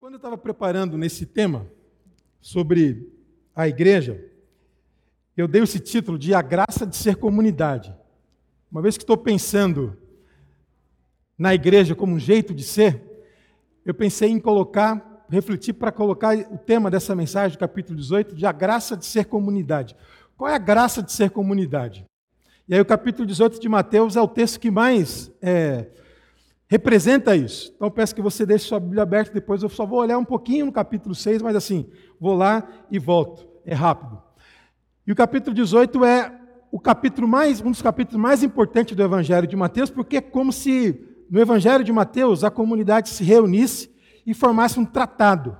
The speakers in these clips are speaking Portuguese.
Quando eu estava preparando nesse tema sobre a igreja, eu dei esse título de A Graça de Ser Comunidade. Uma vez que estou pensando na igreja como um jeito de ser, eu pensei em colocar, refletir para colocar o tema dessa mensagem, capítulo 18, de A Graça de Ser Comunidade. Qual é a graça de ser comunidade? E aí o capítulo 18 de Mateus é o texto que mais é, representa isso. Então peço que você deixe sua Bíblia aberta, depois eu só vou olhar um pouquinho no capítulo 6, mas assim, vou lá e volto. É rápido. E o capítulo 18 é o capítulo mais, um dos capítulos mais importantes do Evangelho de Mateus, porque é como se no Evangelho de Mateus a comunidade se reunisse e formasse um tratado,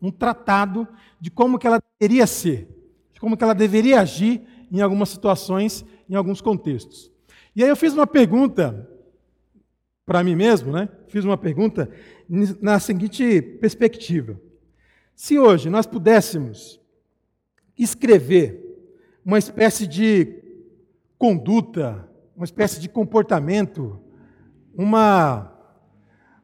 um tratado de como que ela deveria ser, de como que ela deveria agir em algumas situações, em alguns contextos. E aí eu fiz uma pergunta para mim mesmo, né? Fiz uma pergunta na seguinte perspectiva: se hoje nós pudéssemos escrever uma espécie de conduta, uma espécie de comportamento, uma,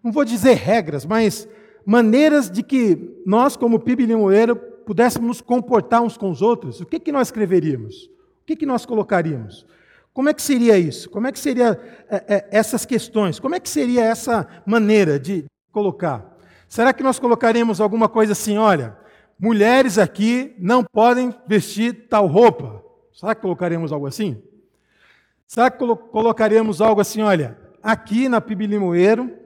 não vou dizer regras, mas maneiras de que nós, como PIB Limoeiro, pudéssemos nos comportar uns com os outros, o que, que nós escreveríamos? O que, que nós colocaríamos? Como é que seria isso? Como é que seria é, é, essas questões? Como é que seria essa maneira de colocar? Será que nós colocaríamos alguma coisa assim, olha, mulheres aqui não podem vestir tal roupa? Será que colocaremos algo assim? Será que colocaremos algo assim, olha, aqui na PIB Limoeiro,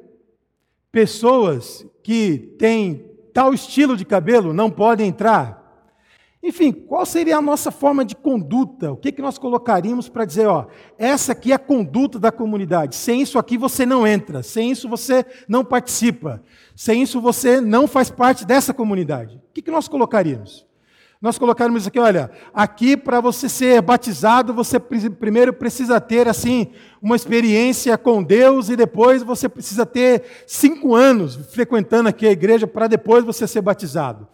pessoas que têm tal estilo de cabelo não podem entrar? Enfim, qual seria a nossa forma de conduta? O que, que nós colocaríamos para dizer, ó, essa aqui é a conduta da comunidade. Sem isso aqui você não entra, sem isso você não participa, sem isso você não faz parte dessa comunidade. O que, que nós colocaríamos? Nós colocaríamos aqui, olha, aqui para você ser batizado, você primeiro precisa ter assim uma experiência com Deus e depois você precisa ter cinco anos frequentando aqui a igreja para depois você ser batizado.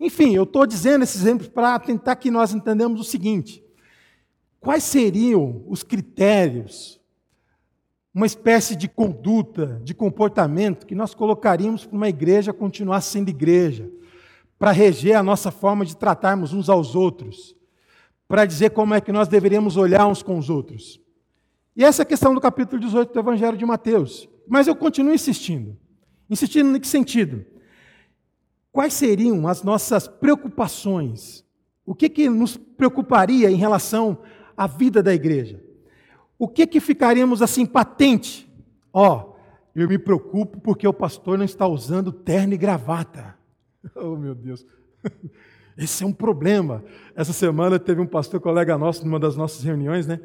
Enfim, eu estou dizendo esses exemplos para tentar que nós entendamos o seguinte: quais seriam os critérios, uma espécie de conduta, de comportamento que nós colocaríamos para uma igreja continuar sendo igreja, para reger a nossa forma de tratarmos uns aos outros, para dizer como é que nós deveríamos olhar uns com os outros? E essa é a questão do capítulo 18 do Evangelho de Mateus. Mas eu continuo insistindo. Insistindo em que sentido? Quais seriam as nossas preocupações? O que, que nos preocuparia em relação à vida da igreja? O que, que ficaríamos assim patente? Ó, oh, eu me preocupo porque o pastor não está usando terno e gravata. Oh, meu Deus. Esse é um problema. Essa semana teve um pastor colega nosso numa das nossas reuniões, né?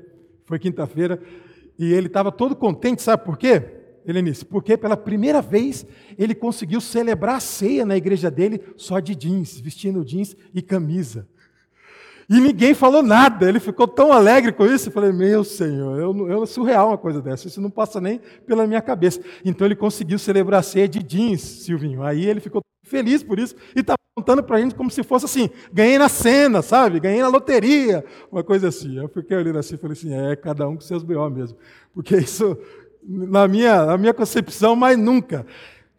Foi quinta-feira, e ele estava todo contente, sabe por quê? Helenice, porque pela primeira vez ele conseguiu celebrar a ceia na igreja dele só de jeans, vestindo jeans e camisa. E ninguém falou nada, ele ficou tão alegre com isso. Eu falei, meu Senhor, eu, eu, surreal uma coisa dessa, isso não passa nem pela minha cabeça. Então ele conseguiu celebrar a ceia de jeans, Silvinho. Aí ele ficou feliz por isso e está contando para a gente como se fosse assim: ganhei na cena, sabe? Ganhei na loteria, uma coisa assim. Eu fiquei olhando assim e falei assim: é, cada um com seus B.O. mesmo. Porque isso na minha, na minha concepção, mas nunca.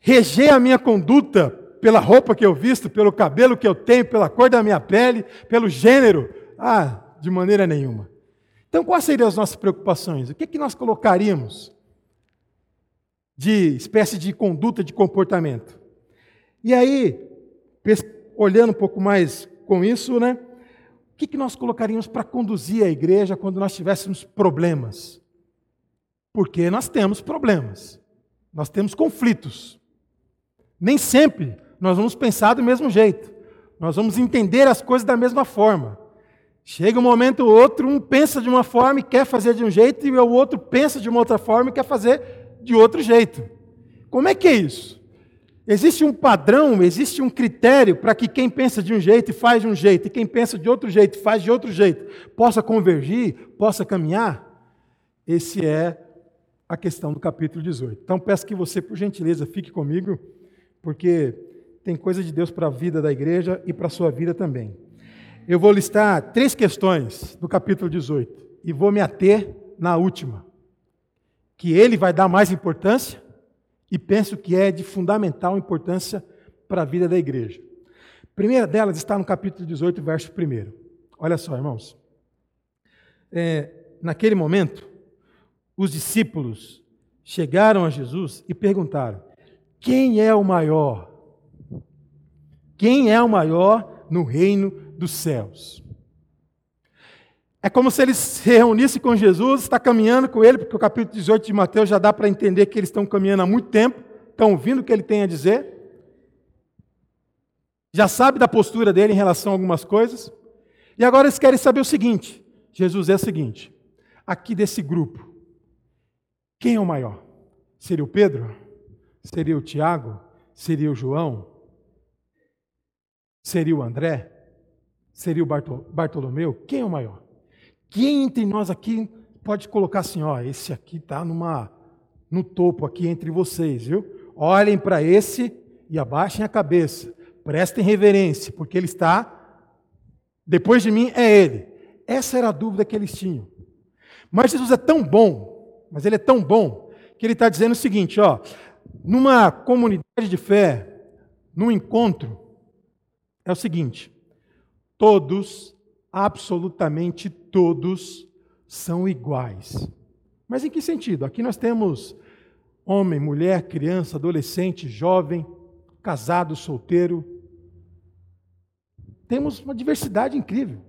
Reger a minha conduta pela roupa que eu visto, pelo cabelo que eu tenho, pela cor da minha pele, pelo gênero. Ah, de maneira nenhuma. Então, quais seriam as nossas preocupações? O que, que nós colocaríamos de espécie de conduta, de comportamento? E aí, olhando um pouco mais com isso, né? O que, que nós colocaríamos para conduzir a igreja quando nós tivéssemos problemas? Porque nós temos problemas, nós temos conflitos. Nem sempre nós vamos pensar do mesmo jeito, nós vamos entender as coisas da mesma forma. Chega um momento ou outro, um pensa de uma forma e quer fazer de um jeito, e o outro pensa de uma outra forma e quer fazer de outro jeito. Como é que é isso? Existe um padrão, existe um critério para que quem pensa de um jeito e faz de um jeito, e quem pensa de outro jeito e faz de outro jeito, possa convergir, possa caminhar? Esse é a questão do capítulo 18. Então peço que você, por gentileza, fique comigo, porque tem coisa de Deus para a vida da igreja e para a sua vida também. Eu vou listar três questões do capítulo 18 e vou me ater na última, que ele vai dar mais importância e penso que é de fundamental importância para a vida da igreja. A primeira delas está no capítulo 18, verso 1. Olha só, irmãos. É, naquele momento, os discípulos chegaram a Jesus e perguntaram: Quem é o maior? Quem é o maior no reino dos céus? É como se eles se reunissem com Jesus, está caminhando com ele, porque o capítulo 18 de Mateus já dá para entender que eles estão caminhando há muito tempo, estão ouvindo o que ele tem a dizer, já sabe da postura dele em relação a algumas coisas, e agora eles querem saber o seguinte: Jesus é o seguinte, aqui desse grupo, quem é o maior? Seria o Pedro? Seria o Tiago? Seria o João? Seria o André? Seria o Bartolomeu? Quem é o maior? Quem entre nós aqui pode colocar assim, ó, esse aqui está numa no topo aqui entre vocês, viu? Olhem para esse e abaixem a cabeça. Prestem reverência, porque ele está depois de mim é ele. Essa era a dúvida que eles tinham. Mas Jesus é tão bom, mas ele é tão bom que ele está dizendo o seguinte, ó, numa comunidade de fé, num encontro, é o seguinte: todos absolutamente todos são iguais. Mas em que sentido? Aqui nós temos homem, mulher, criança, adolescente, jovem, casado, solteiro. Temos uma diversidade incrível.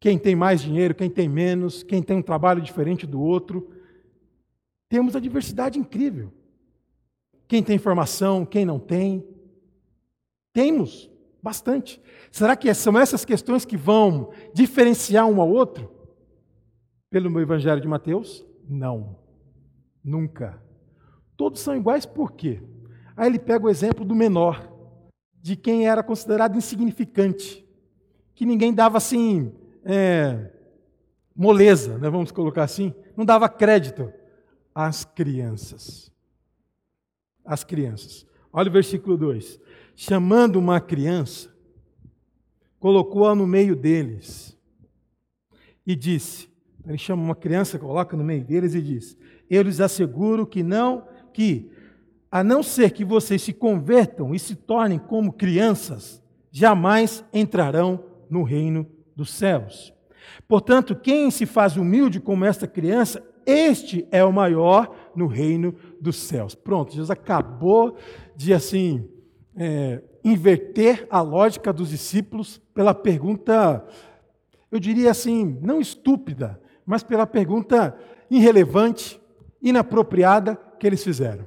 Quem tem mais dinheiro, quem tem menos, quem tem um trabalho diferente do outro. Temos a diversidade incrível. Quem tem formação, quem não tem. Temos. Bastante. Será que são essas questões que vão diferenciar um ao outro? Pelo meu Evangelho de Mateus? Não. Nunca. Todos são iguais por quê? Aí ele pega o exemplo do menor, de quem era considerado insignificante, que ninguém dava assim, é, moleza, né, vamos colocar assim, não dava crédito às crianças. As crianças. Olha o versículo 2 chamando uma criança, colocou-a no meio deles e disse: ele chama uma criança, coloca no meio deles e diz: Eu lhes asseguro que não, que a não ser que vocês se convertam e se tornem como crianças, jamais entrarão no reino dos céus. Portanto, quem se faz humilde como esta criança, este é o maior no reino dos céus. Pronto, Jesus acabou de assim é, inverter a lógica dos discípulos pela pergunta, eu diria assim, não estúpida, mas pela pergunta irrelevante, inapropriada que eles fizeram.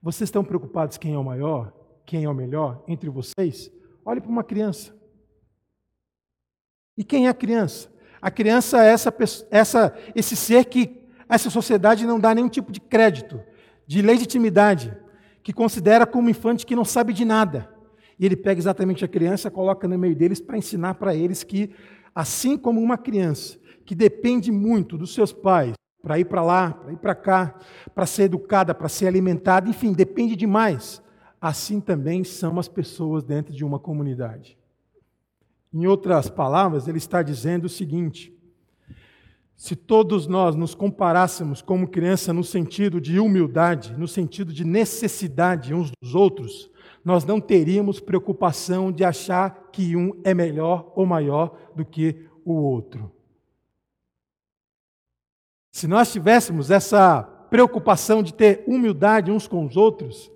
Vocês estão preocupados quem é o maior, quem é o melhor entre vocês? Olhe para uma criança. E quem é a criança? A criança é essa, essa, esse ser que essa sociedade não dá nenhum tipo de crédito, de legitimidade, que considera como infante que não sabe de nada. E ele pega exatamente a criança, coloca no meio deles para ensinar para eles que, assim como uma criança que depende muito dos seus pais para ir para lá, para ir para cá, para ser educada, para ser alimentada, enfim, depende demais. Assim também são as pessoas dentro de uma comunidade. Em outras palavras, ele está dizendo o seguinte: se todos nós nos comparássemos como criança no sentido de humildade, no sentido de necessidade uns dos outros, nós não teríamos preocupação de achar que um é melhor ou maior do que o outro. Se nós tivéssemos essa preocupação de ter humildade uns com os outros,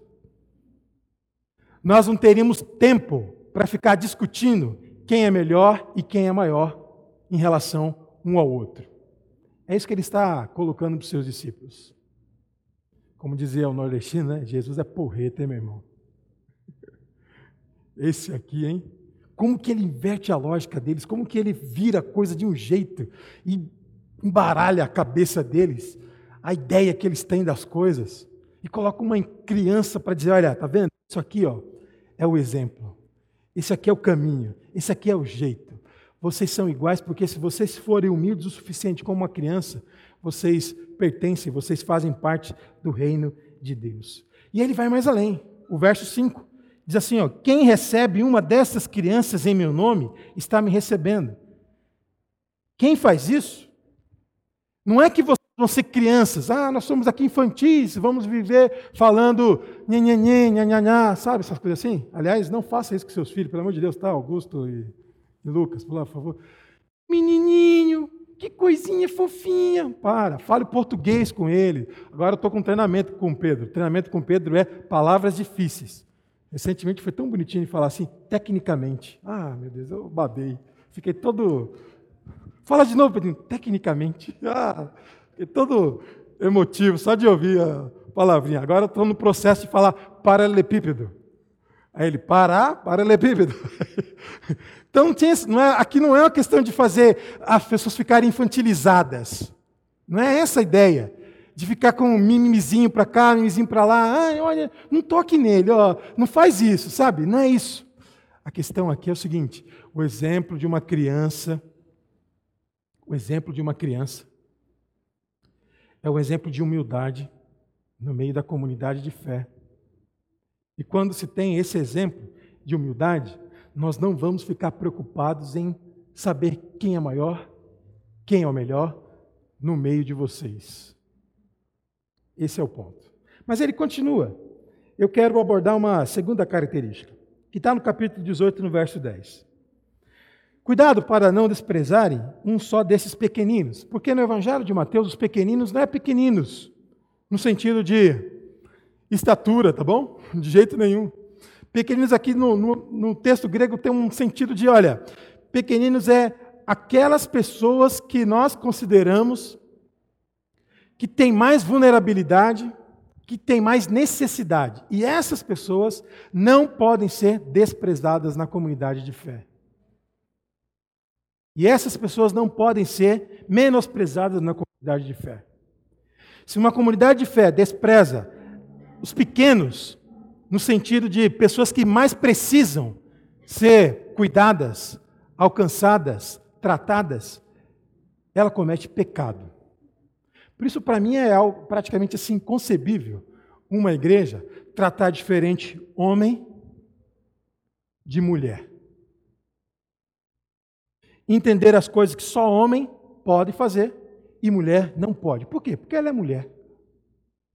nós não teríamos tempo para ficar discutindo quem é melhor e quem é maior em relação um ao outro. É isso que ele está colocando para os seus discípulos. Como dizia o nordestino, né? Jesus é porreta, hein, meu irmão? Esse aqui, hein? Como que ele inverte a lógica deles, como que ele vira a coisa de um jeito e embaralha a cabeça deles, a ideia que eles têm das coisas, e coloca uma criança para dizer: olha, tá vendo? Isso aqui ó, é o exemplo, esse aqui é o caminho, esse aqui é o jeito. Vocês são iguais porque se vocês forem humildes o suficiente como uma criança, vocês pertencem, vocês fazem parte do reino de Deus. E ele vai mais além. O verso 5 diz assim: ó, Quem recebe uma dessas crianças em meu nome está me recebendo. Quem faz isso? Não é que vocês vamos ser crianças. Ah, nós somos aqui infantis, vamos viver falando nhenhenhen, nhanhanhá, sabe essas coisas assim? Aliás, não faça isso com seus filhos, pelo amor de Deus, tá? Augusto e, e Lucas, por favor. Menininho, que coisinha fofinha. Para, fale português com ele. Agora eu estou com treinamento com o Pedro. Treinamento com o Pedro é palavras difíceis. Recentemente foi tão bonitinho de falar assim, tecnicamente. Ah, meu Deus, eu babei. Fiquei todo. Fala de novo, Pedrinho. Tecnicamente. Ah, fiquei todo emotivo só de ouvir a palavrinha. Agora estou no processo de falar paralelepípedo. Aí ele, parar, paralelepípedo. Então, não é, aqui não é uma questão de fazer as pessoas ficarem infantilizadas. Não é essa a ideia. De ficar com um mimizinho para cá, mimizinho para lá. Ai, olha, não toque nele, ó, não faz isso, sabe? Não é isso. A questão aqui é o seguinte: o exemplo de uma criança, o exemplo de uma criança, é o exemplo de humildade no meio da comunidade de fé. E quando se tem esse exemplo de humildade, nós não vamos ficar preocupados em saber quem é maior, quem é o melhor no meio de vocês. Esse é o ponto. Mas ele continua. Eu quero abordar uma segunda característica, que está no capítulo 18, no verso 10. Cuidado para não desprezarem um só desses pequeninos, porque no Evangelho de Mateus os pequeninos não é pequeninos, no sentido de estatura, tá bom? De jeito nenhum. Pequeninos aqui no, no, no texto grego tem um sentido de, olha, pequeninos é aquelas pessoas que nós consideramos que têm mais vulnerabilidade, que têm mais necessidade. E essas pessoas não podem ser desprezadas na comunidade de fé. E essas pessoas não podem ser menosprezadas na comunidade de fé. Se uma comunidade de fé despreza os pequenos, no sentido de pessoas que mais precisam ser cuidadas, alcançadas, tratadas, ela comete pecado. Por isso, para mim, é algo praticamente assim inconcebível uma igreja tratar diferente homem de mulher. Entender as coisas que só homem pode fazer e mulher não pode. Por quê? Porque ela é mulher.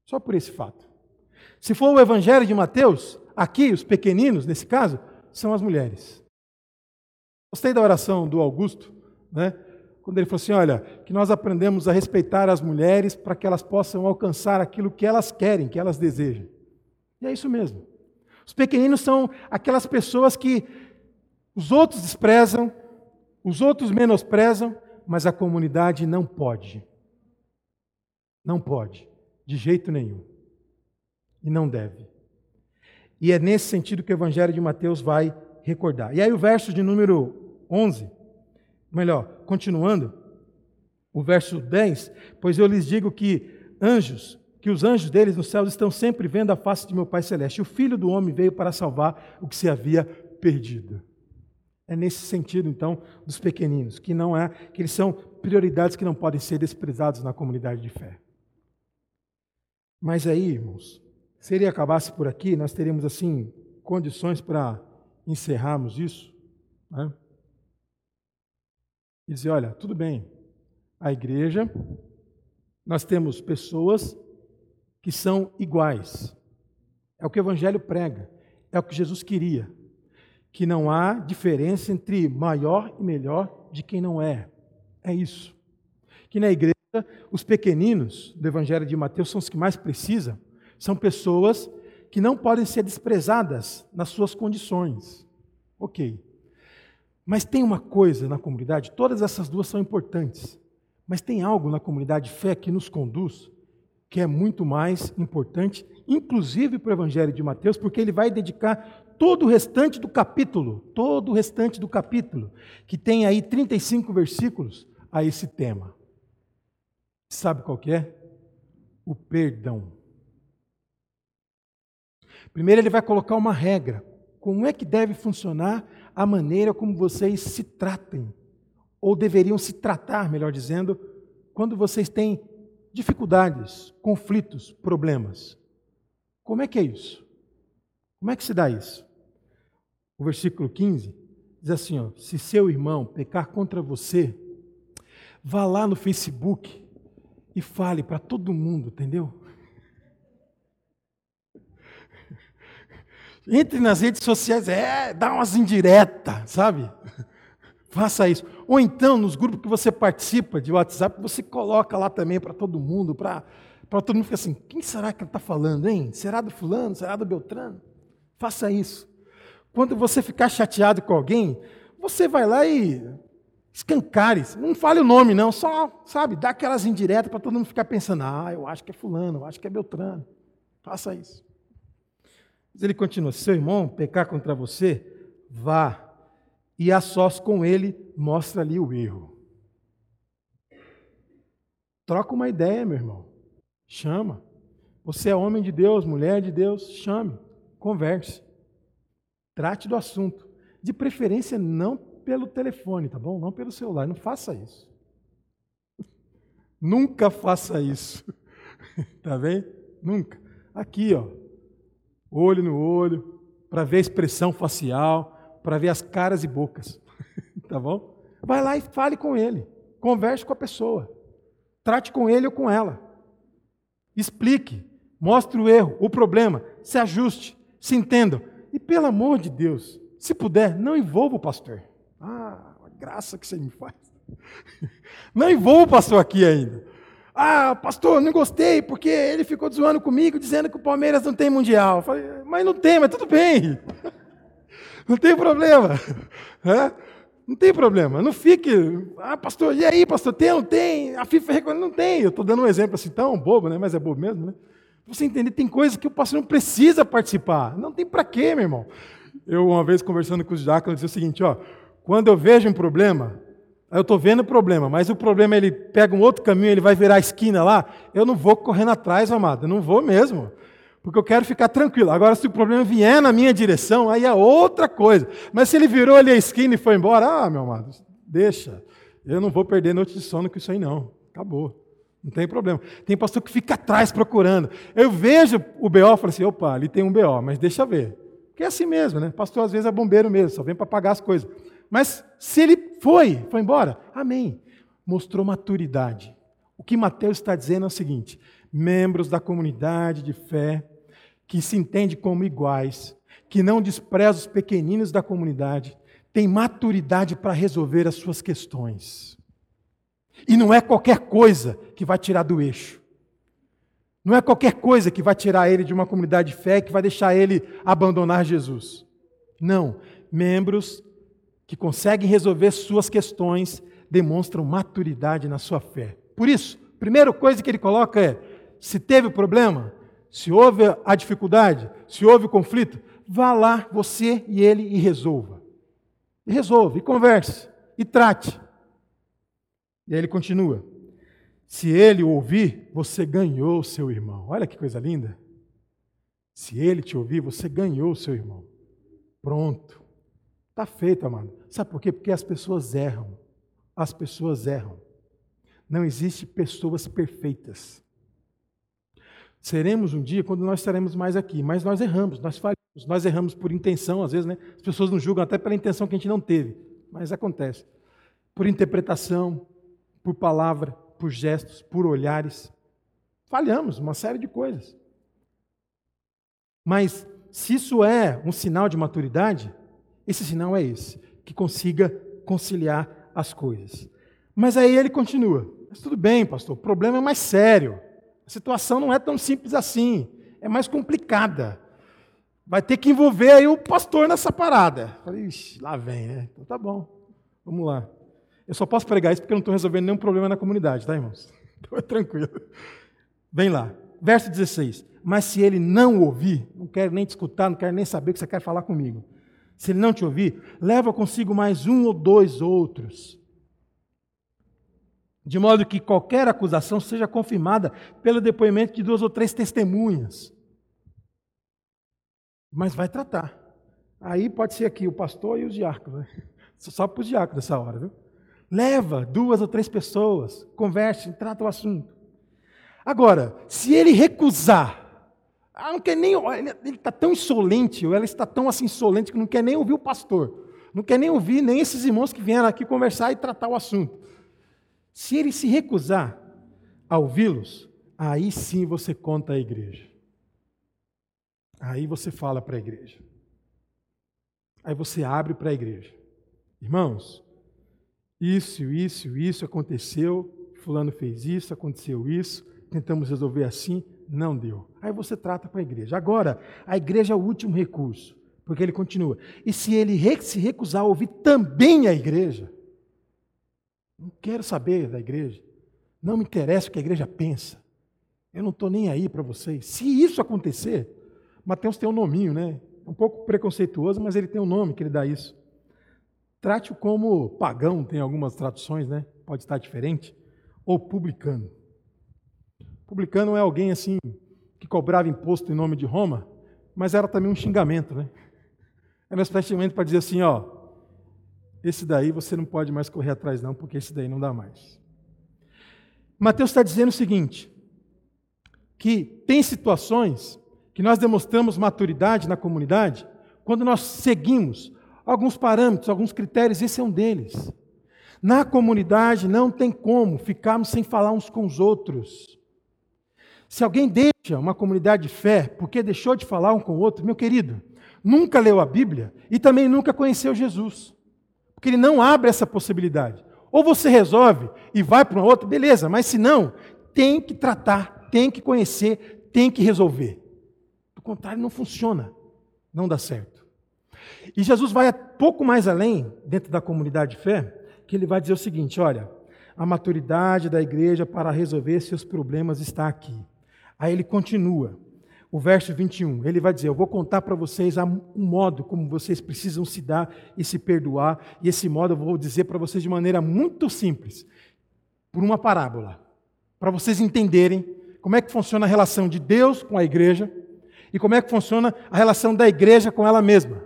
Só por esse fato. Se for o Evangelho de Mateus, aqui, os pequeninos, nesse caso, são as mulheres. Gostei da oração do Augusto, né? quando ele falou assim: olha, que nós aprendemos a respeitar as mulheres para que elas possam alcançar aquilo que elas querem, que elas desejam. E é isso mesmo. Os pequeninos são aquelas pessoas que os outros desprezam, os outros menosprezam, mas a comunidade não pode. Não pode, de jeito nenhum e não deve. E é nesse sentido que o Evangelho de Mateus vai recordar. E aí o verso de número 11, melhor, continuando, o verso 10, pois eu lhes digo que anjos, que os anjos deles nos céus estão sempre vendo a face de meu Pai celeste. O Filho do homem veio para salvar o que se havia perdido. É nesse sentido, então, dos pequeninos, que não é, que eles são prioridades que não podem ser desprezados na comunidade de fé. Mas aí, irmãos, se ele acabasse por aqui, nós teríamos, assim, condições para encerrarmos isso. Né? E dizer: olha, tudo bem, a igreja, nós temos pessoas que são iguais. É o que o Evangelho prega, é o que Jesus queria. Que não há diferença entre maior e melhor de quem não é. É isso. Que na igreja, os pequeninos do Evangelho de Mateus são os que mais precisam, são pessoas que não podem ser desprezadas nas suas condições. Ok. Mas tem uma coisa na comunidade, todas essas duas são importantes, mas tem algo na comunidade de fé que nos conduz, que é muito mais importante, inclusive para o Evangelho de Mateus, porque ele vai dedicar todo o restante do capítulo, todo o restante do capítulo, que tem aí 35 versículos, a esse tema. Sabe qual que é? O perdão. Primeiro, ele vai colocar uma regra. Como é que deve funcionar a maneira como vocês se tratem, ou deveriam se tratar, melhor dizendo, quando vocês têm dificuldades, conflitos, problemas. Como é que é isso? Como é que se dá isso? O versículo 15 diz assim: ó, se seu irmão pecar contra você, vá lá no Facebook e fale para todo mundo, entendeu? Entre nas redes sociais, é, dá umas indiretas, sabe? Faça isso. Ou então, nos grupos que você participa de WhatsApp, você coloca lá também para todo mundo, para todo mundo ficar assim: quem será que ele está falando, hein? Será do fulano? Será do Beltrano? Faça isso. Quando você ficar chateado com alguém, você vai lá e escancare. Não fale o nome, não, só, sabe, dá aquelas indiretas para todo mundo ficar pensando: ah, eu acho que é fulano, eu acho que é Beltrano. Faça isso. Mas ele continua: se seu irmão pecar contra você, vá e a sós com ele mostra ali o erro. Troca uma ideia, meu irmão. Chama. Você é homem de Deus, mulher de Deus, chame, converse. Trate do assunto. De preferência, não pelo telefone, tá bom? Não pelo celular. Não faça isso. Nunca faça isso. tá bem? Nunca. Aqui, ó olho no olho, para ver a expressão facial, para ver as caras e bocas. tá bom? Vai lá e fale com ele. Converse com a pessoa. Trate com ele ou com ela. Explique. Mostre o erro, o problema. Se ajuste. Se entendam. E pelo amor de Deus, se puder, não envolva o pastor. Ah, a graça que você me faz. Não envolva o pastor aqui ainda. Ah, pastor, não gostei, porque ele ficou zoando comigo, dizendo que o Palmeiras não tem mundial. Eu falei, mas não tem, mas tudo bem. Não tem problema. É? Não tem problema. Não fique. Ah, pastor, e aí, pastor, tem ou não tem? A FIFA reconhece. Não tem. Eu estou dando um exemplo assim tão bobo, né? Mas é bobo mesmo, né? Você entender, tem coisas que o pastor não precisa participar. Não tem para quê, meu irmão. Eu, uma vez, conversando com os diáconos, disse o seguinte: ó, quando eu vejo um problema, eu estou vendo o problema, mas o problema ele pega um outro caminho, ele vai virar a esquina lá. Eu não vou correndo atrás, amado, eu não vou mesmo. Porque eu quero ficar tranquilo. Agora, se o problema vier na minha direção, aí é outra coisa. Mas se ele virou ali a esquina e foi embora, ah, meu amado, deixa. Eu não vou perder noite de sono com isso aí, não. Acabou. Não tem problema. Tem pastor que fica atrás procurando. Eu vejo o BO e falo assim: opa, ali tem um BO, mas deixa ver. Porque é assim mesmo, né? Pastor às vezes é bombeiro mesmo, só vem para pagar as coisas. Mas se ele foi, foi embora, amém. Mostrou maturidade. O que Mateus está dizendo é o seguinte: membros da comunidade de fé, que se entende como iguais, que não despreza os pequeninos da comunidade, têm maturidade para resolver as suas questões. E não é qualquer coisa que vai tirar do eixo. Não é qualquer coisa que vai tirar ele de uma comunidade de fé, que vai deixar ele abandonar Jesus. Não. Membros que conseguem resolver suas questões demonstram maturidade na sua fé. Por isso, a primeira coisa que ele coloca é: se teve o problema, se houve a dificuldade, se houve o conflito, vá lá você e ele e resolva. E resolva, e converse, e trate. E aí ele continua: se ele ouvir, você ganhou seu irmão. Olha que coisa linda. Se ele te ouvir, você ganhou seu irmão. Pronto. Está feito, amado. Sabe por quê? Porque as pessoas erram. As pessoas erram. Não existe pessoas perfeitas. Seremos um dia quando nós estaremos mais aqui, mas nós erramos, nós falhamos, nós erramos por intenção, às vezes, né? As pessoas nos julgam até pela intenção que a gente não teve, mas acontece. Por interpretação, por palavra, por gestos, por olhares. Falhamos uma série de coisas. Mas se isso é um sinal de maturidade, esse sinal é esse, que consiga conciliar as coisas. Mas aí ele continua. Mas tudo bem, pastor, o problema é mais sério. A situação não é tão simples assim, é mais complicada. Vai ter que envolver aí o pastor nessa parada. Falei, Ixi, lá vem, né? Então tá bom, vamos lá. Eu só posso pregar isso porque eu não estou resolvendo nenhum problema na comunidade, tá, irmãos? Então é tranquilo. Vem lá, verso 16. Mas se ele não ouvir, não quer nem te escutar, não quer nem saber que você quer falar comigo. Se ele não te ouvir, leva consigo mais um ou dois outros. De modo que qualquer acusação seja confirmada pelo depoimento de duas ou três testemunhas. Mas vai tratar. Aí pode ser aqui o pastor e os diáconos. Né? Só para os diáconos nessa hora, viu? Leva duas ou três pessoas, converse, trata o assunto. Agora, se ele recusar ah, não quer nem, ele está tão insolente, ou ela está tão assim insolente que não quer nem ouvir o pastor. Não quer nem ouvir nem esses irmãos que vieram aqui conversar e tratar o assunto. Se ele se recusar, a ouvi-los, aí sim você conta à igreja. Aí você fala para a igreja. Aí você abre para a igreja. Irmãos, isso, isso, isso aconteceu, fulano fez isso, aconteceu isso, tentamos resolver assim, não deu. Aí você trata para a igreja. Agora, a igreja é o último recurso, porque ele continua. E se ele se recusar a ouvir também a igreja, não quero saber da igreja, não me interessa o que a igreja pensa, eu não estou nem aí para vocês. Se isso acontecer, Mateus tem um nominho, né? Um pouco preconceituoso, mas ele tem um nome que ele dá isso. Trate-o como pagão, tem algumas traduções, né? Pode estar diferente. Ou publicano. Publicano é alguém assim que cobrava imposto em nome de Roma, mas era também um xingamento, né? Era um especialmente para dizer assim, ó, esse daí você não pode mais correr atrás não, porque esse daí não dá mais. Mateus está dizendo o seguinte, que tem situações que nós demonstramos maturidade na comunidade quando nós seguimos alguns parâmetros, alguns critérios, esse é um deles. Na comunidade não tem como ficarmos sem falar uns com os outros. Se alguém deixa uma comunidade de fé porque deixou de falar um com o outro, meu querido, nunca leu a Bíblia e também nunca conheceu Jesus. Porque ele não abre essa possibilidade. Ou você resolve e vai para uma outra, beleza, mas se não, tem que tratar, tem que conhecer, tem que resolver. Do contrário, não funciona, não dá certo. E Jesus vai pouco mais além, dentro da comunidade de fé, que ele vai dizer o seguinte: olha, a maturidade da igreja para resolver seus problemas está aqui. Aí ele continua, o verso 21, ele vai dizer: Eu vou contar para vocês um modo como vocês precisam se dar e se perdoar, e esse modo eu vou dizer para vocês de maneira muito simples, por uma parábola, para vocês entenderem como é que funciona a relação de Deus com a igreja e como é que funciona a relação da igreja com ela mesma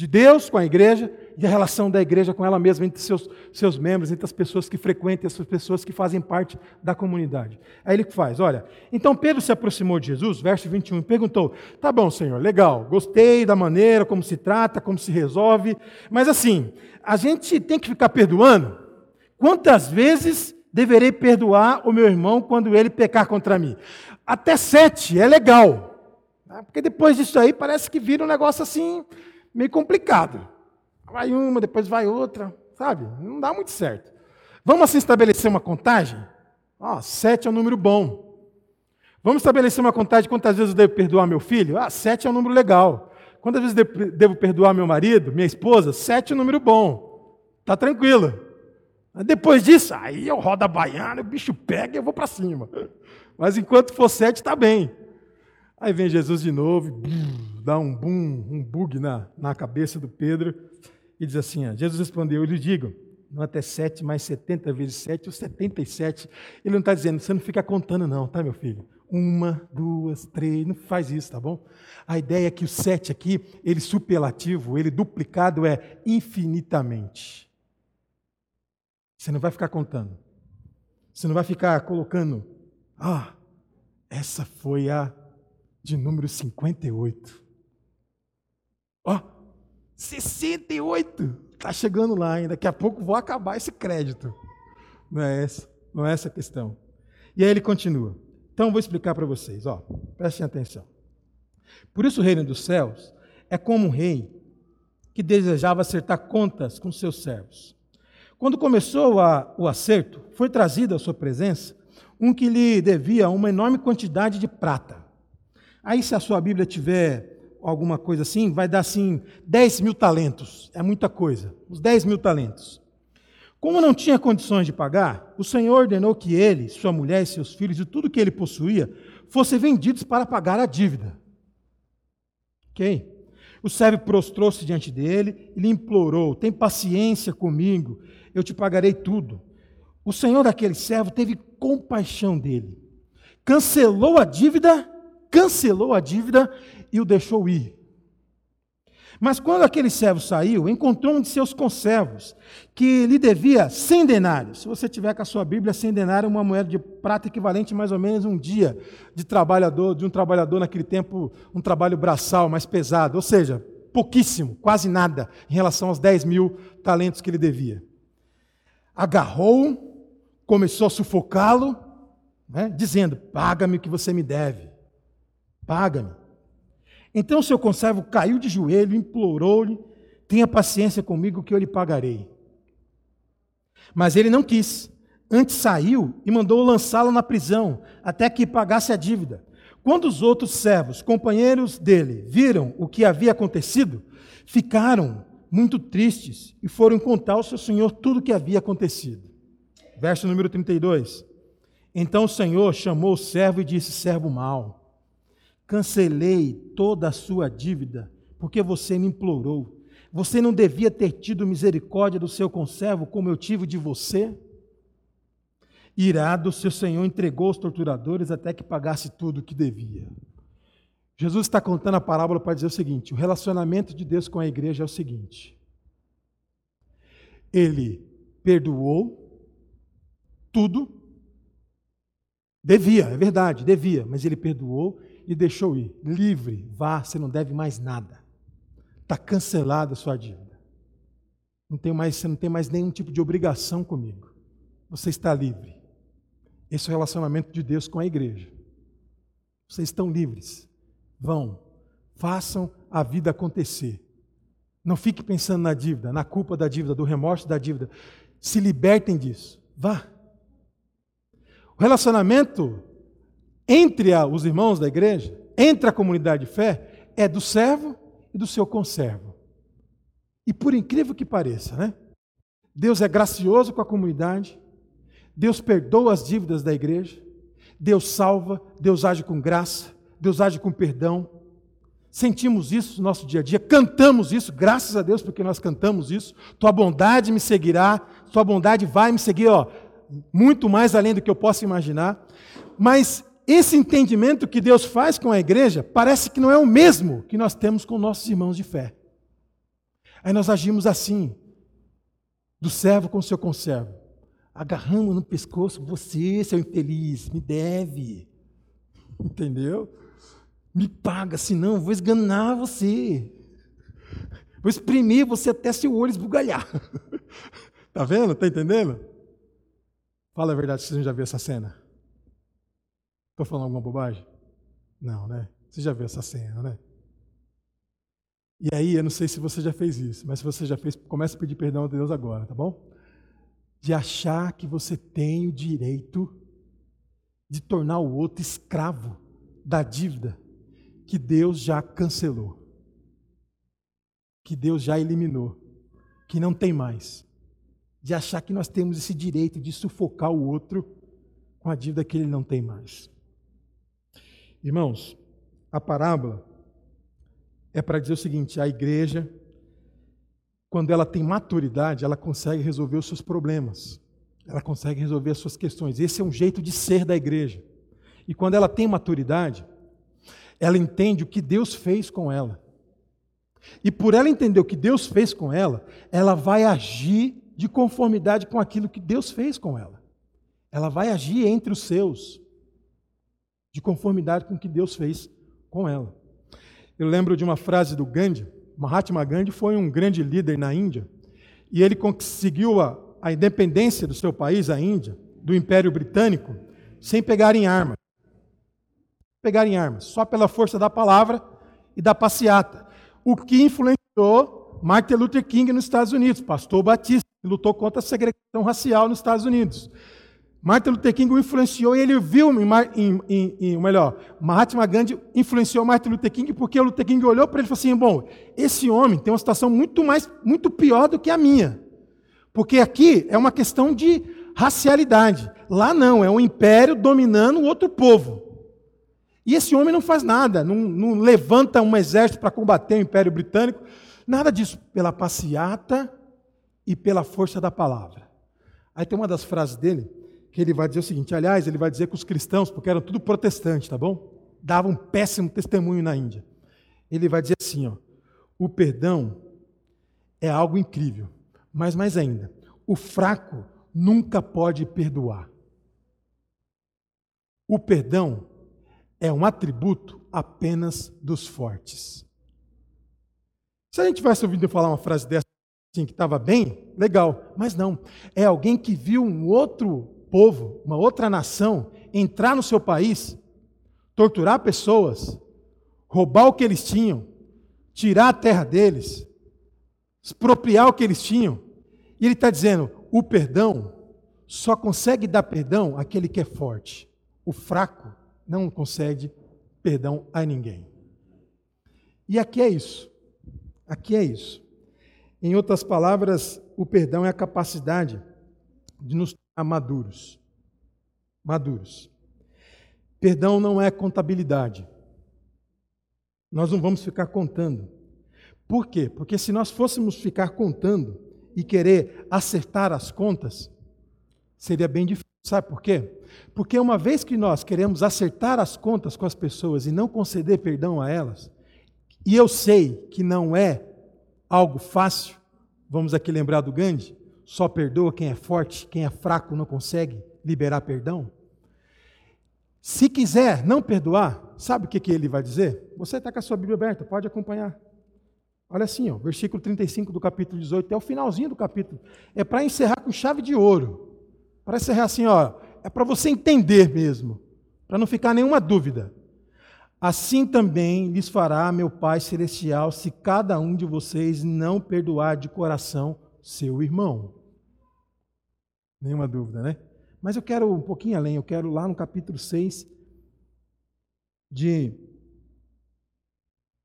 de Deus com a igreja e a relação da igreja com ela mesma, entre seus, seus membros, entre as pessoas que frequentam, as pessoas que fazem parte da comunidade. Aí ele faz, olha, então Pedro se aproximou de Jesus, verso 21, e perguntou, tá bom, Senhor, legal, gostei da maneira como se trata, como se resolve, mas assim, a gente tem que ficar perdoando? Quantas vezes deverei perdoar o meu irmão quando ele pecar contra mim? Até sete, é legal, tá? porque depois disso aí parece que vira um negócio assim meio complicado. Vai uma, depois vai outra, sabe? Não dá muito certo. Vamos assim estabelecer uma contagem? Ah, sete é um número bom. Vamos estabelecer uma contagem de quantas vezes eu devo perdoar meu filho? Ah, sete é um número legal. Quantas vezes devo perdoar meu marido, minha esposa? Sete é um número bom. Tá tranquilo. Depois disso, aí eu rodo a baiana, o bicho pega e eu vou para cima. Mas enquanto for sete, está bem. Aí vem Jesus de novo, e dá um boom, um bug na, na cabeça do Pedro e diz assim: ó, Jesus respondeu, eu lhe digo, não até sete, mais setenta vezes sete, ou setenta e sete. Ele não está dizendo, você não fica contando, não, tá, meu filho? Uma, duas, três, não faz isso, tá bom? A ideia é que o sete aqui, ele superlativo, ele duplicado é infinitamente. Você não vai ficar contando. Você não vai ficar colocando, ah, essa foi a de número 58. Ó, oh, 68! Está chegando lá, hein? Daqui a pouco vou acabar esse crédito. Não é essa, não é essa a questão. E aí ele continua. Então vou explicar para vocês, ó. Prestem atenção. Por isso o reino dos céus é como um rei que desejava acertar contas com seus servos. Quando começou a, o acerto, foi trazido à sua presença um que lhe devia uma enorme quantidade de prata. Aí, se a sua Bíblia tiver alguma coisa assim, vai dar assim 10 mil talentos. É muita coisa. Os 10 mil talentos. Como não tinha condições de pagar, o Senhor ordenou que ele, sua mulher e seus filhos e tudo que ele possuía fossem vendidos para pagar a dívida. Ok? O servo prostrou-se diante dele e lhe implorou: Tem paciência comigo, eu te pagarei tudo. O senhor daquele servo teve compaixão dele, cancelou a dívida cancelou a dívida e o deixou ir. Mas quando aquele servo saiu, encontrou um de seus conservos, que lhe devia 100 denários. Se você tiver com a sua Bíblia, 100 denários é uma moeda de prata equivalente a mais ou menos um dia de trabalhador, de um trabalhador naquele tempo, um trabalho braçal mais pesado, ou seja, pouquíssimo, quase nada, em relação aos 10 mil talentos que ele devia. Agarrou, começou a sufocá-lo, né, dizendo: Paga-me o que você me deve, paga-me. Então o seu conservo caiu de joelho, implorou-lhe: Tenha paciência comigo que eu lhe pagarei. Mas ele não quis. Antes saiu e mandou lançá-lo na prisão, até que pagasse a dívida. Quando os outros servos, companheiros dele, viram o que havia acontecido, ficaram muito tristes e foram contar ao seu senhor tudo o que havia acontecido. Verso número 32. Então o senhor chamou o servo e disse: Servo mau, cancelei toda a sua dívida, porque você me implorou. Você não devia ter tido misericórdia do seu conservo como eu tive de você? Irado, seu senhor entregou os torturadores até que pagasse tudo o que devia. Jesus está contando a parábola para dizer o seguinte: o relacionamento de Deus com a igreja é o seguinte. Ele perdoou tudo, devia, é verdade, devia, mas ele perdoou e deixou ir, livre, vá, você não deve mais nada. Está cancelada a sua dívida. Não tem mais, você não tem mais nenhum tipo de obrigação comigo. Você está livre. Esse é o relacionamento de Deus com a igreja. Vocês estão livres. Vão, façam a vida acontecer. Não fique pensando na dívida, na culpa da dívida, do remorso da dívida. Se libertem disso. Vá. O relacionamento entre os irmãos da igreja, entre a comunidade de fé, é do servo e do seu conservo. E por incrível que pareça, né? Deus é gracioso com a comunidade, Deus perdoa as dívidas da igreja, Deus salva, Deus age com graça, Deus age com perdão. Sentimos isso no nosso dia a dia, cantamos isso, graças a Deus porque nós cantamos isso. Tua bondade me seguirá, tua bondade vai me seguir, ó, muito mais além do que eu possa imaginar. Mas esse entendimento que Deus faz com a igreja parece que não é o mesmo que nós temos com nossos irmãos de fé. Aí nós agimos assim, do servo com seu conservo agarramos no pescoço, você, seu infeliz, me deve. Entendeu? Me paga, senão vou esganar você. Vou exprimir você até seu olho esbugalhar. Tá vendo? Tá entendendo? Fala a verdade, você já viu essa cena? Estou falando alguma bobagem? Não, né? Você já viu essa cena, né? E aí, eu não sei se você já fez isso, mas se você já fez, comece a pedir perdão a Deus agora, tá bom? de achar que você tem o direito de tornar o outro escravo da dívida que Deus já cancelou, que Deus já eliminou, que não tem mais. De achar que nós temos esse direito de sufocar o outro com a dívida que ele não tem mais. Irmãos, a parábola é para dizer o seguinte: a igreja quando ela tem maturidade, ela consegue resolver os seus problemas, ela consegue resolver as suas questões. Esse é um jeito de ser da igreja. E quando ela tem maturidade, ela entende o que Deus fez com ela. E por ela entender o que Deus fez com ela, ela vai agir de conformidade com aquilo que Deus fez com ela. Ela vai agir entre os seus, de conformidade com o que Deus fez com ela. Eu lembro de uma frase do Gandhi, Mahatma Gandhi foi um grande líder na Índia e ele conseguiu a, a independência do seu país, a Índia, do Império Britânico, sem pegar em armas. Pegar em armas, só pela força da palavra e da passeata. O que influenciou Martin Luther King nos Estados Unidos, pastor batista, que lutou contra a segregação racial nos Estados Unidos. Martin Luther King o influenciou e ele viu, em, em, em, melhor, Mahatma Gandhi influenciou Martin Luther King porque o Luther King olhou para ele e falou assim: bom, esse homem tem uma situação muito mais, muito pior do que a minha, porque aqui é uma questão de racialidade, lá não, é um império dominando outro povo. E esse homem não faz nada, não, não levanta um exército para combater o Império Britânico, nada disso, pela passeata e pela força da palavra. Aí tem uma das frases dele que ele vai dizer o seguinte: aliás, ele vai dizer que os cristãos, porque eram tudo protestantes, tá bom? Davam um péssimo testemunho na Índia. Ele vai dizer assim: ó, o perdão é algo incrível, mas mais ainda, o fraco nunca pode perdoar. O perdão é um atributo apenas dos fortes. Se a gente tivesse ouvido falar uma frase dessa assim, que estava bem, legal, mas não. É alguém que viu um outro povo, uma outra nação, entrar no seu país, torturar pessoas, roubar o que eles tinham, tirar a terra deles, expropriar o que eles tinham. E ele está dizendo: o perdão só consegue dar perdão aquele que é forte. O fraco não consegue perdão a ninguém. E aqui é isso. Aqui é isso. Em outras palavras, o perdão é a capacidade de nos tornar maduros. Maduros. Perdão não é contabilidade. Nós não vamos ficar contando. Por quê? Porque se nós fôssemos ficar contando e querer acertar as contas, seria bem difícil. Sabe por quê? Porque uma vez que nós queremos acertar as contas com as pessoas e não conceder perdão a elas, e eu sei que não é algo fácil, vamos aqui lembrar do Gandhi, só perdoa quem é forte, quem é fraco não consegue liberar perdão. Se quiser não perdoar, sabe o que, que ele vai dizer? Você está com a sua Bíblia aberta, pode acompanhar. Olha assim, ó, versículo 35 do capítulo 18, é o finalzinho do capítulo. É para encerrar com chave de ouro. Para encerrar assim, ó, é para você entender mesmo, para não ficar nenhuma dúvida. Assim também lhes fará meu Pai Celestial, se cada um de vocês não perdoar de coração seu irmão. Nenhuma dúvida, né? Mas eu quero um pouquinho além, eu quero lá no capítulo 6 de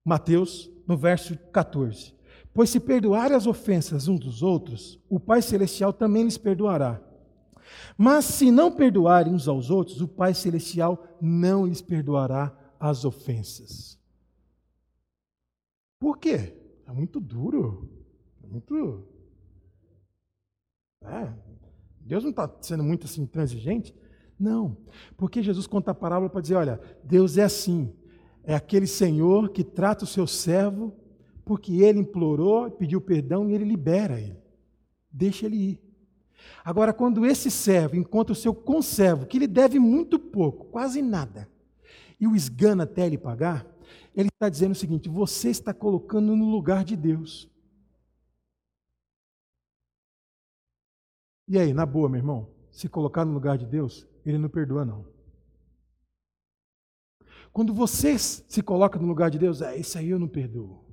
Mateus, no verso 14. Pois se perdoarem as ofensas uns dos outros, o Pai Celestial também lhes perdoará. Mas se não perdoarem uns aos outros, o Pai Celestial não lhes perdoará as ofensas. Por quê? É muito duro. É muito. É. Deus não está sendo muito assim transigente? Não. Porque Jesus conta a parábola para dizer: olha, Deus é assim é aquele senhor que trata o seu servo porque ele implorou, pediu perdão e ele libera ele. Deixa ele ir. Agora, quando esse servo encontra o seu conservo, que lhe deve muito pouco, quase nada, e o esgana até ele pagar, ele está dizendo o seguinte: você está colocando no lugar de Deus. E aí, na boa, meu irmão, se colocar no lugar de Deus, ele não perdoa, não. Quando você se coloca no lugar de Deus, é isso aí eu não perdoo.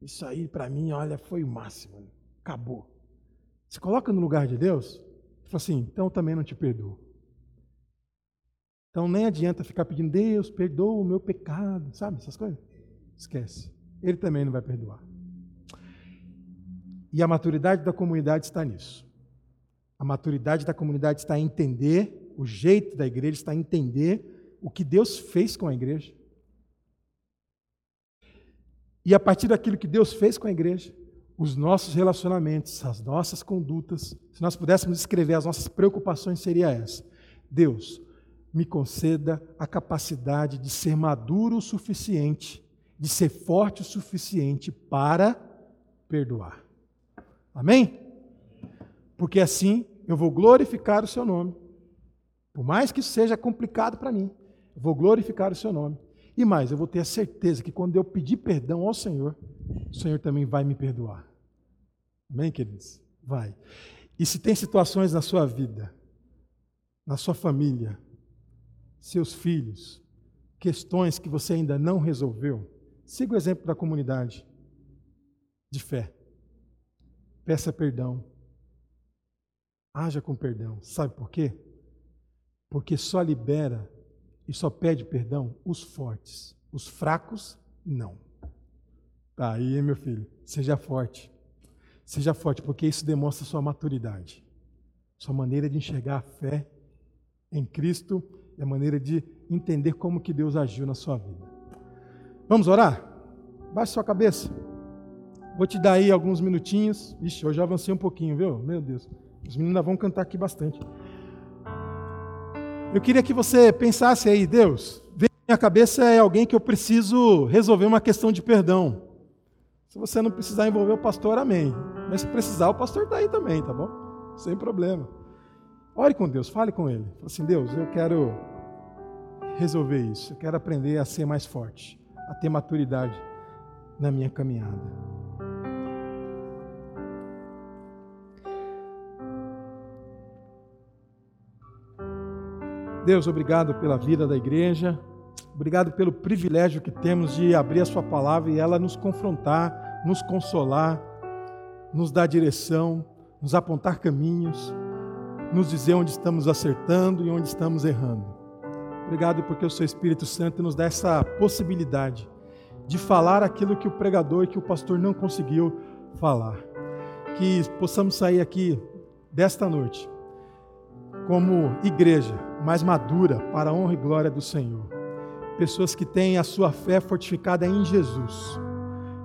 Isso aí para mim, olha, foi o máximo. Acabou. Se coloca no lugar de Deus, fala assim, então também não te perdoo. Então nem adianta ficar pedindo, Deus, perdoa o meu pecado, sabe essas coisas? Esquece. Ele também não vai perdoar. E a maturidade da comunidade está nisso. A maturidade da comunidade está em entender, o jeito da igreja está em entender o que Deus fez com a igreja. E a partir daquilo que Deus fez com a igreja, os nossos relacionamentos, as nossas condutas, se nós pudéssemos escrever as nossas preocupações, seria essa: Deus, me conceda a capacidade de ser maduro o suficiente, de ser forte o suficiente para perdoar. Amém? Porque assim eu vou glorificar o seu nome. Por mais que seja complicado para mim, vou glorificar o seu nome. E mais, eu vou ter a certeza que quando eu pedir perdão ao Senhor, o Senhor também vai me perdoar. Amém, queridos? Vai. E se tem situações na sua vida, na sua família, seus filhos, questões que você ainda não resolveu, siga o exemplo da comunidade de fé. Peça perdão. Haja com perdão. Sabe por quê? Porque só libera e só pede perdão os fortes. Os fracos, não. Tá aí, meu filho, seja forte. Seja forte, porque isso demonstra sua maturidade. Sua maneira de enxergar a fé em Cristo e a maneira de entender como que Deus agiu na sua vida. Vamos orar? Baixe sua cabeça. Vou te dar aí alguns minutinhos. Ixi, eu já avancei um pouquinho, viu? Meu Deus. Os meninos vão cantar aqui bastante. Eu queria que você pensasse aí, Deus, vem na minha cabeça é alguém que eu preciso resolver uma questão de perdão. Se você não precisar envolver o pastor, amém. Mas se precisar, o pastor está aí também, tá bom? Sem problema. Ore com Deus, fale com Ele. Fale assim, Deus, eu quero resolver isso. Eu quero aprender a ser mais forte, a ter maturidade na minha caminhada. Deus, obrigado pela vida da igreja. Obrigado pelo privilégio que temos de abrir a Sua palavra e ela nos confrontar, nos consolar, nos dar direção, nos apontar caminhos, nos dizer onde estamos acertando e onde estamos errando. Obrigado porque o Seu Espírito Santo nos dá essa possibilidade de falar aquilo que o pregador e que o pastor não conseguiu falar. Que possamos sair aqui desta noite como igreja mais madura para a honra e glória do Senhor. Pessoas que têm a sua fé fortificada em Jesus.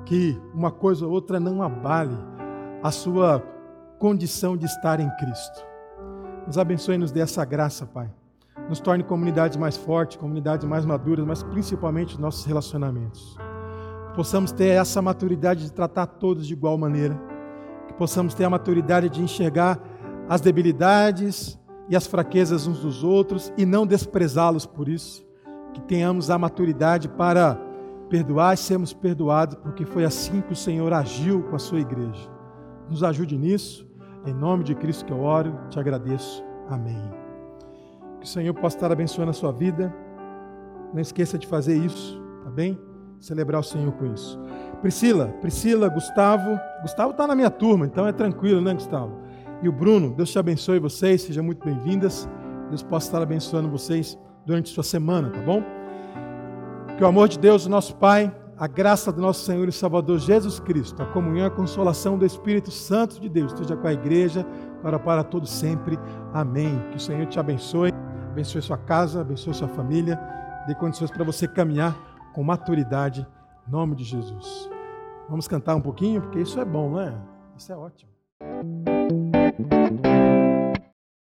Que uma coisa ou outra não abale a sua condição de estar em Cristo. Nos abençoe e nos dê essa graça, Pai. Nos torne comunidades mais fortes, comunidades mais maduras, mas principalmente nossos relacionamentos. Que possamos ter essa maturidade de tratar todos de igual maneira. Que possamos ter a maturidade de enxergar as debilidades e as fraquezas uns dos outros e não desprezá-los por isso. Que tenhamos a maturidade para perdoar e sermos perdoados, porque foi assim que o Senhor agiu com a sua igreja. Nos ajude nisso. Em nome de Cristo que eu oro, te agradeço. Amém. Que o Senhor possa estar abençoando a sua vida. Não esqueça de fazer isso, tá bem? Celebrar o Senhor com isso. Priscila, Priscila, Gustavo. Gustavo está na minha turma, então é tranquilo, né, Gustavo? E o Bruno, Deus te abençoe vocês, sejam muito bem-vindas. Deus possa estar abençoando vocês durante sua semana, tá bom? Que o amor de Deus, o nosso Pai, a graça do nosso Senhor e Salvador Jesus Cristo, a comunhão e a consolação do Espírito Santo de Deus, esteja com a igreja, agora para todos sempre. Amém. Que o Senhor te abençoe, abençoe sua casa, abençoe sua família, dê condições para você caminhar com maturidade, em nome de Jesus. Vamos cantar um pouquinho, porque isso é bom, não é? Isso é ótimo. Thank you.